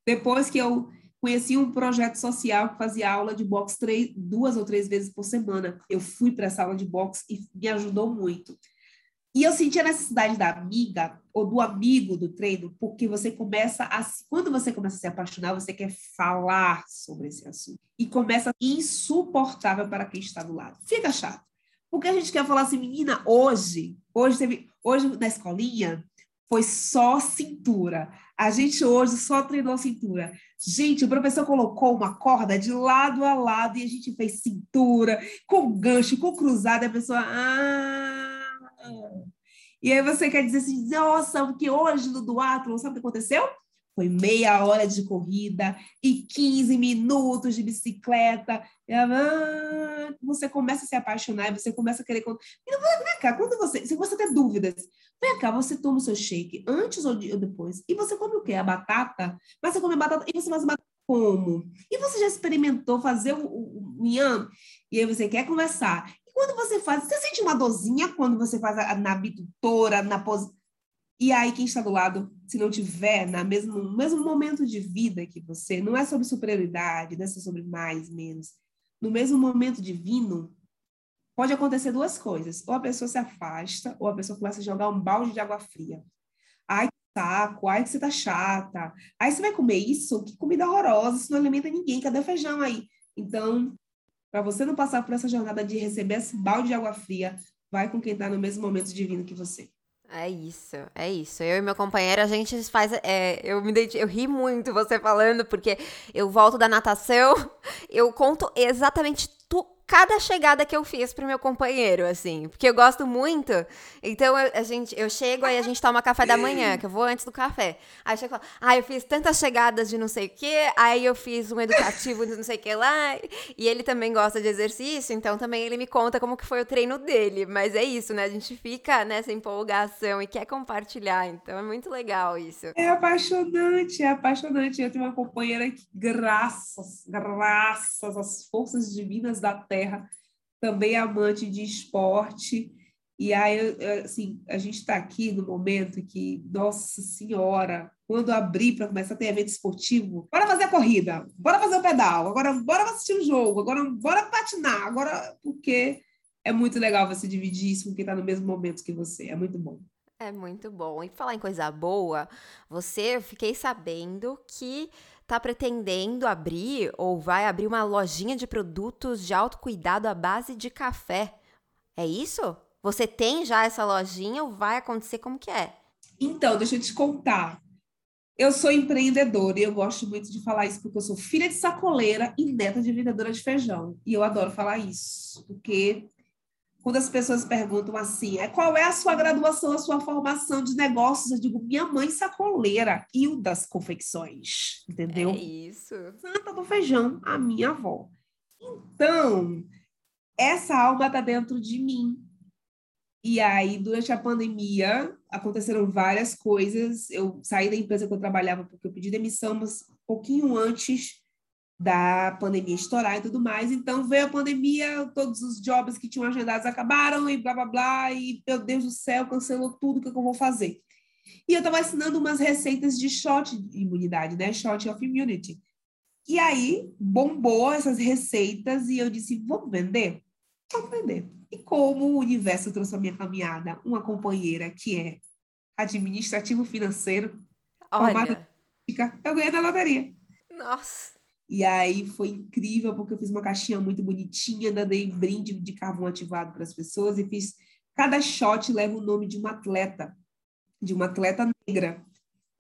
Depois que eu conheci um projeto social que fazia aula de boxe três, duas ou três vezes por semana, eu fui para essa aula de boxe e me ajudou muito. E eu senti a necessidade da amiga ou do amigo do treino, porque você começa a. Quando você começa a se apaixonar, você quer falar sobre esse assunto. E começa insuportável para quem está do lado. Fica chato. Porque a gente quer falar assim, menina, hoje, hoje teve. Hoje na escolinha, foi só cintura. A gente hoje só treinou cintura. Gente, o professor colocou uma corda de lado a lado e a gente fez cintura, com gancho, com cruzada, a pessoa. Ah! E aí você quer dizer assim, nossa, porque hoje no duatlon, sabe o que aconteceu? Foi meia hora de corrida e 15 minutos de bicicleta. Ah, você começa a se apaixonar, você começa a querer. Vem cá, quando você. Se você tem dúvidas, vem cá, você toma o seu shake antes ou depois? E você come o quê? A batata? Mas você come a batata e você faz a batata como? E você já experimentou fazer o, o, o? E aí você quer conversar. E quando você faz, você sente uma dorzinha quando você faz a, na abdutora, na pose. E aí, quem está do lado, se não tiver na mesmo, no mesmo momento de vida que você, não é sobre superioridade, não é sobre mais, menos. No mesmo momento divino, pode acontecer duas coisas. Ou a pessoa se afasta, ou a pessoa começa a jogar um balde de água fria. Ai, que saco, ai, que você tá chata. Aí você vai comer isso? Que comida horrorosa, isso não alimenta ninguém. Cadê o feijão aí? Então, Para você não passar por essa jornada de receber esse balde de água fria, vai com quem está no mesmo momento divino que você. É isso, é isso. Eu e meu companheiro, a gente faz. É, eu me eu ri muito você falando, porque eu volto da natação, *laughs* eu conto exatamente cada chegada que eu fiz pro meu companheiro, assim, porque eu gosto muito. Então eu, a gente, eu chego aí a gente toma café da manhã, que eu vou antes do café. Aí eu chego e falo, ah, eu fiz tantas chegadas de não sei o quê, aí eu fiz um educativo de não sei o que lá. E ele também gosta de exercício, então também ele me conta como que foi o treino dele. Mas é isso, né? A gente fica nessa empolgação e quer compartilhar, então é muito legal isso. É apaixonante, é apaixonante. Eu tenho uma companheira que, graças, graças às forças divinas da Terra, Terra, também amante de esporte. E aí, assim, a gente está aqui no momento que, nossa senhora, quando abrir para começar a ter evento esportivo, bora fazer a corrida, bora fazer o pedal, agora bora assistir o jogo, agora bora patinar, agora, porque é muito legal você dividir isso com quem está no mesmo momento que você, é muito bom. É muito bom. E falar em coisa boa, você, eu fiquei sabendo que está pretendendo abrir ou vai abrir uma lojinha de produtos de autocuidado à base de café. É isso? Você tem já essa lojinha ou vai acontecer como que é? Então, deixa eu te contar. Eu sou empreendedora e eu gosto muito de falar isso porque eu sou filha de sacoleira e neta de vendedora de feijão. E eu adoro falar isso, porque quando as pessoas perguntam assim, é, qual é a sua graduação, a sua formação de negócios? Eu digo, minha mãe sacoleira e o das confecções, entendeu? É isso. Santa do feijão, a minha avó. Então, essa alma está dentro de mim. E aí, durante a pandemia, aconteceram várias coisas. Eu saí da empresa que eu trabalhava porque eu pedi demissão, mas pouquinho antes da pandemia estourar e tudo mais. Então veio a pandemia, todos os jobs que tinham agendados acabaram e blá blá blá, e meu Deus do céu, cancelou tudo que eu vou fazer. E eu estava assinando umas receitas de shot de imunidade, né? Shot of immunity. E aí bombou essas receitas e eu disse: vamos vender? Vamos vender. E como o universo trouxe a minha caminhada, uma companheira que é administrativo financeiro, Olha. eu ganhei na loteria. Nossa! E aí foi incrível, porque eu fiz uma caixinha muito bonitinha, dei brinde de carvão ativado para as pessoas e fiz. Cada shot leva o nome de uma atleta, de uma atleta negra,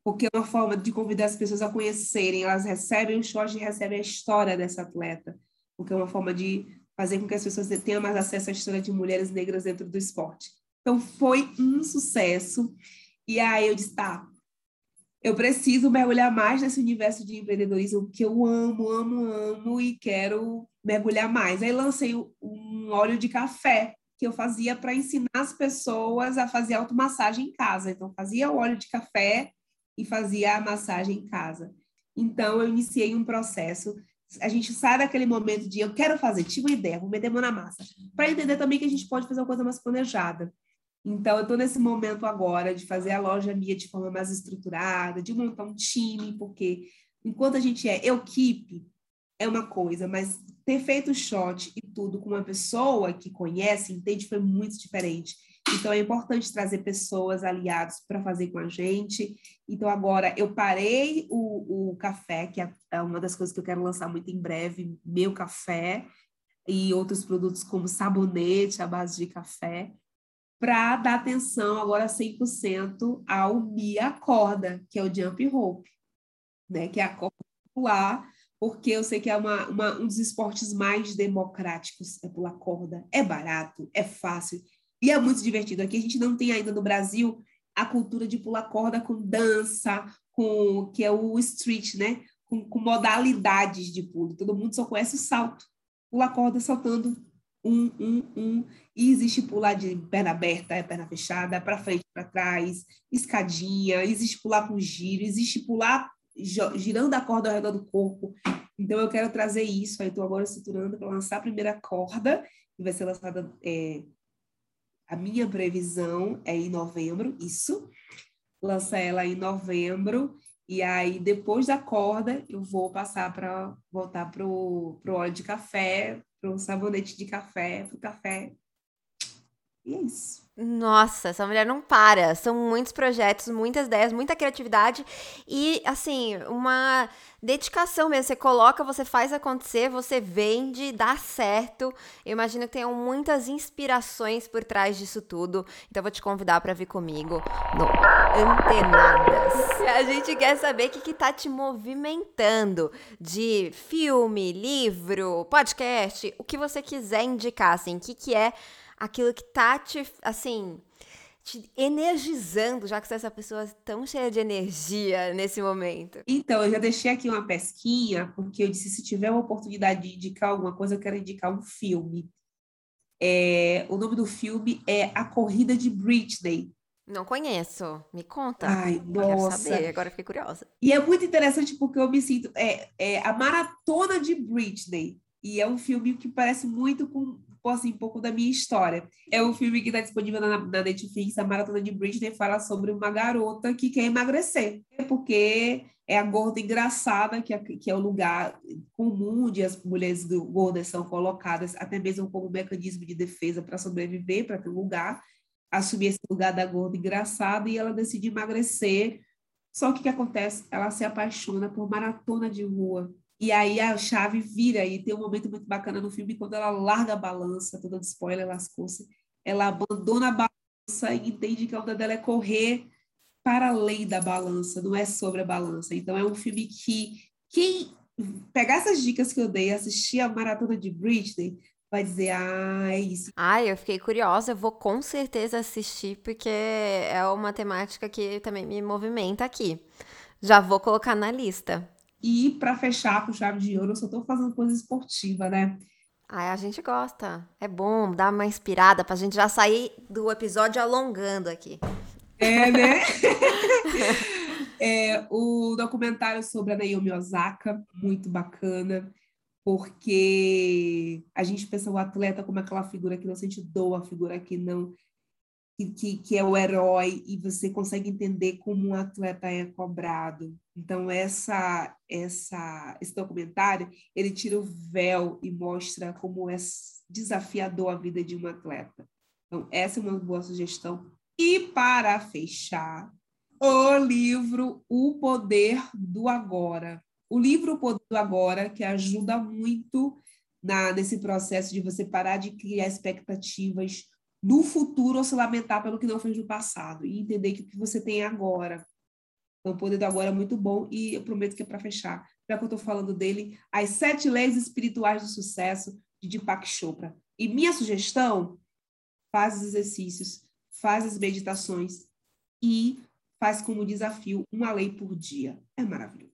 porque é uma forma de convidar as pessoas a conhecerem. Elas recebem o shot e recebem a história dessa atleta, porque é uma forma de fazer com que as pessoas tenham mais acesso à história de mulheres negras dentro do esporte. Então foi um sucesso. E aí eu disse, tá, eu preciso mergulhar mais nesse universo de empreendedorismo que eu amo, amo, amo e quero mergulhar mais. Aí lancei um óleo de café que eu fazia para ensinar as pessoas a fazer automassagem em casa. Então, fazia o óleo de café e fazia a massagem em casa. Então, eu iniciei um processo. A gente sai daquele momento de eu quero fazer, tive uma ideia, vou meter mão na massa, para entender também que a gente pode fazer uma coisa mais planejada. Então, eu estou nesse momento agora de fazer a loja minha de forma mais estruturada, de montar um time, porque enquanto a gente é equipe, é uma coisa, mas ter feito o shot e tudo com uma pessoa que conhece, entende, foi muito diferente. Então, é importante trazer pessoas aliados para fazer com a gente. Então, agora, eu parei o, o café, que é, é uma das coisas que eu quero lançar muito em breve, meu café, e outros produtos como sabonete à base de café para dar atenção agora 100% ao Me Acorda, que é o Jump Rope, né? que é a corda popular, porque eu sei que é uma, uma, um dos esportes mais democráticos, é pular corda, é barato, é fácil e é muito divertido. Aqui a gente não tem ainda no Brasil a cultura de pular corda com dança, com que é o street, né? Com, com modalidades de pulo. Todo mundo só conhece o salto. Pular corda saltando um, um, um, e existe pular de perna aberta, perna fechada, para frente, para trás, escadinha, existe pular com giro, existe pular girando a corda ao redor do corpo. Então, eu quero trazer isso. Aí, estou agora estruturando para lançar a primeira corda, que vai ser lançada. É, a minha previsão é em novembro, isso. Lança ela em novembro. E aí, depois da corda, eu vou passar para voltar para o óleo de café, para o sabonete de café, para o café E é isso. Nossa, essa mulher não para. São muitos projetos, muitas ideias, muita criatividade e, assim, uma dedicação mesmo. Você coloca, você faz acontecer, você vende, dá certo. Eu imagino que tenham muitas inspirações por trás disso tudo. Então, vou te convidar para vir comigo no Antenadas. A gente quer saber o que, que tá te movimentando de filme, livro, podcast, o que você quiser indicar, assim, o que, que é aquilo que tá te, assim, te energizando, já que você é essa pessoa tão cheia de energia nesse momento? Então, eu já deixei aqui uma pesquinha, porque eu disse, se tiver uma oportunidade de indicar alguma coisa, eu quero indicar um filme. É, o nome do filme é A Corrida de Britney. Não conheço. Me conta. Ai, nossa. Quero saber, agora fiquei curiosa. E é muito interessante porque eu me sinto... É, é a Maratona de Britney. E é um filme que parece muito com assim, um pouco da minha história. É um filme que está disponível na, na, Netflix, a Maratona de Britney fala sobre uma garota que quer emagrecer, porque é a gorda engraçada, que é, que é o lugar comum onde as mulheres gordas são colocadas, até mesmo como mecanismo de defesa para sobreviver, para ter um lugar, assumir esse lugar da gorda engraçada, e ela decide emagrecer. Só que o que acontece? Ela se apaixona por maratona de rua. E aí a chave vira e tem um momento muito bacana no filme quando ela larga a balança, toda de spoiler, lascou-se. Ela abandona a balança e entende que a onda dela é correr para além da balança, não é sobre a balança. Então é um filme que quem pegar essas dicas que eu dei, assistir a maratona de Britney, vai dizer, ah, é isso. Ai, eu fiquei curiosa, eu vou com certeza assistir, porque é uma temática que também me movimenta aqui. Já vou colocar na lista. E para fechar com chave de ouro, eu só estou fazendo coisa esportiva, né? Ah, a gente gosta. É bom dar uma inspirada para a gente já sair do episódio alongando aqui. É, né? *laughs* é, o documentário sobre a Naomi Osaka, muito bacana, porque a gente pensa o atleta como aquela figura que não sente dor, a figura que não que, que, é o herói e você consegue entender como um atleta é cobrado. Então essa essa esse documentário ele tira o véu e mostra como é desafiador a vida de um atleta. Então essa é uma boa sugestão. E para fechar, o livro O Poder do Agora. O livro O Poder do Agora que ajuda muito na, nesse processo de você parar de criar expectativas no futuro ou se lamentar pelo que não fez no passado e entender que o que você tem agora. O poder do agora é muito bom e eu prometo que é para fechar. Já que eu estou falando dele, As Sete Leis Espirituais do Sucesso, de Deepak Chopra. E minha sugestão, faz os exercícios, faz as meditações e faz como desafio uma lei por dia. É maravilhoso.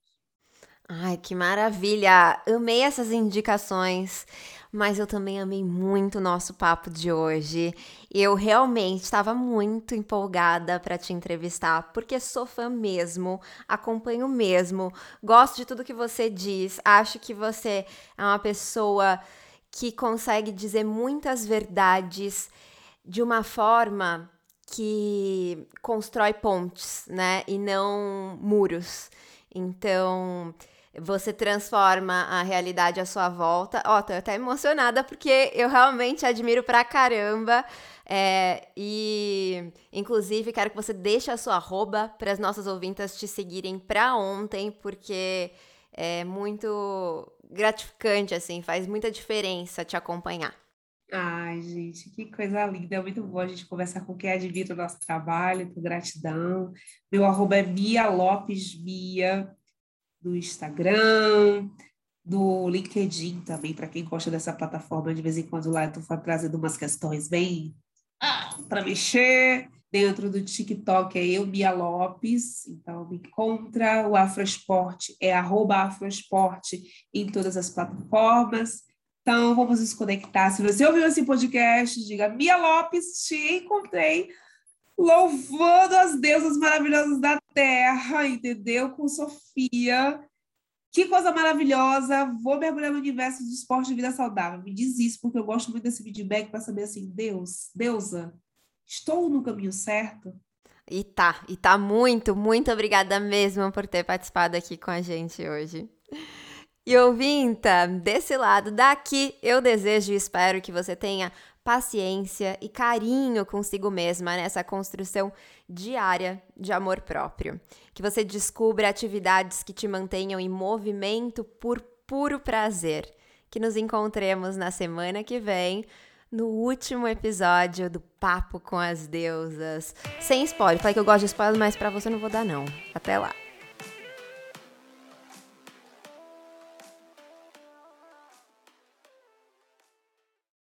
Ai, que maravilha! Amei essas indicações, mas eu também amei muito o nosso papo de hoje. Eu realmente estava muito empolgada para te entrevistar, porque sou fã mesmo, acompanho mesmo, gosto de tudo que você diz, acho que você é uma pessoa que consegue dizer muitas verdades de uma forma que constrói pontes, né? E não muros. Então, você transforma a realidade à sua volta. Ó, oh, tô até emocionada porque eu realmente admiro pra caramba. É, e, inclusive, quero que você deixe a sua arroba para as nossas ouvintas te seguirem pra ontem, porque é muito gratificante, assim, faz muita diferença te acompanhar. Ai, gente, que coisa linda. É muito bom a gente conversar com quem admira o nosso trabalho, com gratidão. Meu arroba é Mia Lopes no Instagram, no LinkedIn também, para quem gosta dessa plataforma, de vez em quando lá eu estou trazendo umas questões bem ah, para mexer. Dentro do TikTok é eu, Bia Lopes, então me encontra. O Afroesporte é arroba Afroesporte em todas as plataformas. Então, vamos nos conectar. Se você ouviu esse podcast, diga, Bia Lopes, te encontrei louvando as deusas maravilhosas da terra, entendeu? Com Sofia. Que coisa maravilhosa. Vou mergulhar no universo do esporte de vida saudável. Me diz isso, porque eu gosto muito desse feedback para saber assim, Deus, deusa, estou no caminho certo? E tá, e tá muito, muito obrigada mesmo por ter participado aqui com a gente hoje. E ouvinta, desse lado daqui, eu desejo e espero que você tenha paciência e carinho consigo mesma nessa construção diária de amor próprio. Que você descubra atividades que te mantenham em movimento por puro prazer. Que nos encontremos na semana que vem no último episódio do Papo com as Deusas. Sem spoiler, falei que eu gosto de spoiler, mas pra você não vou dar não. Até lá.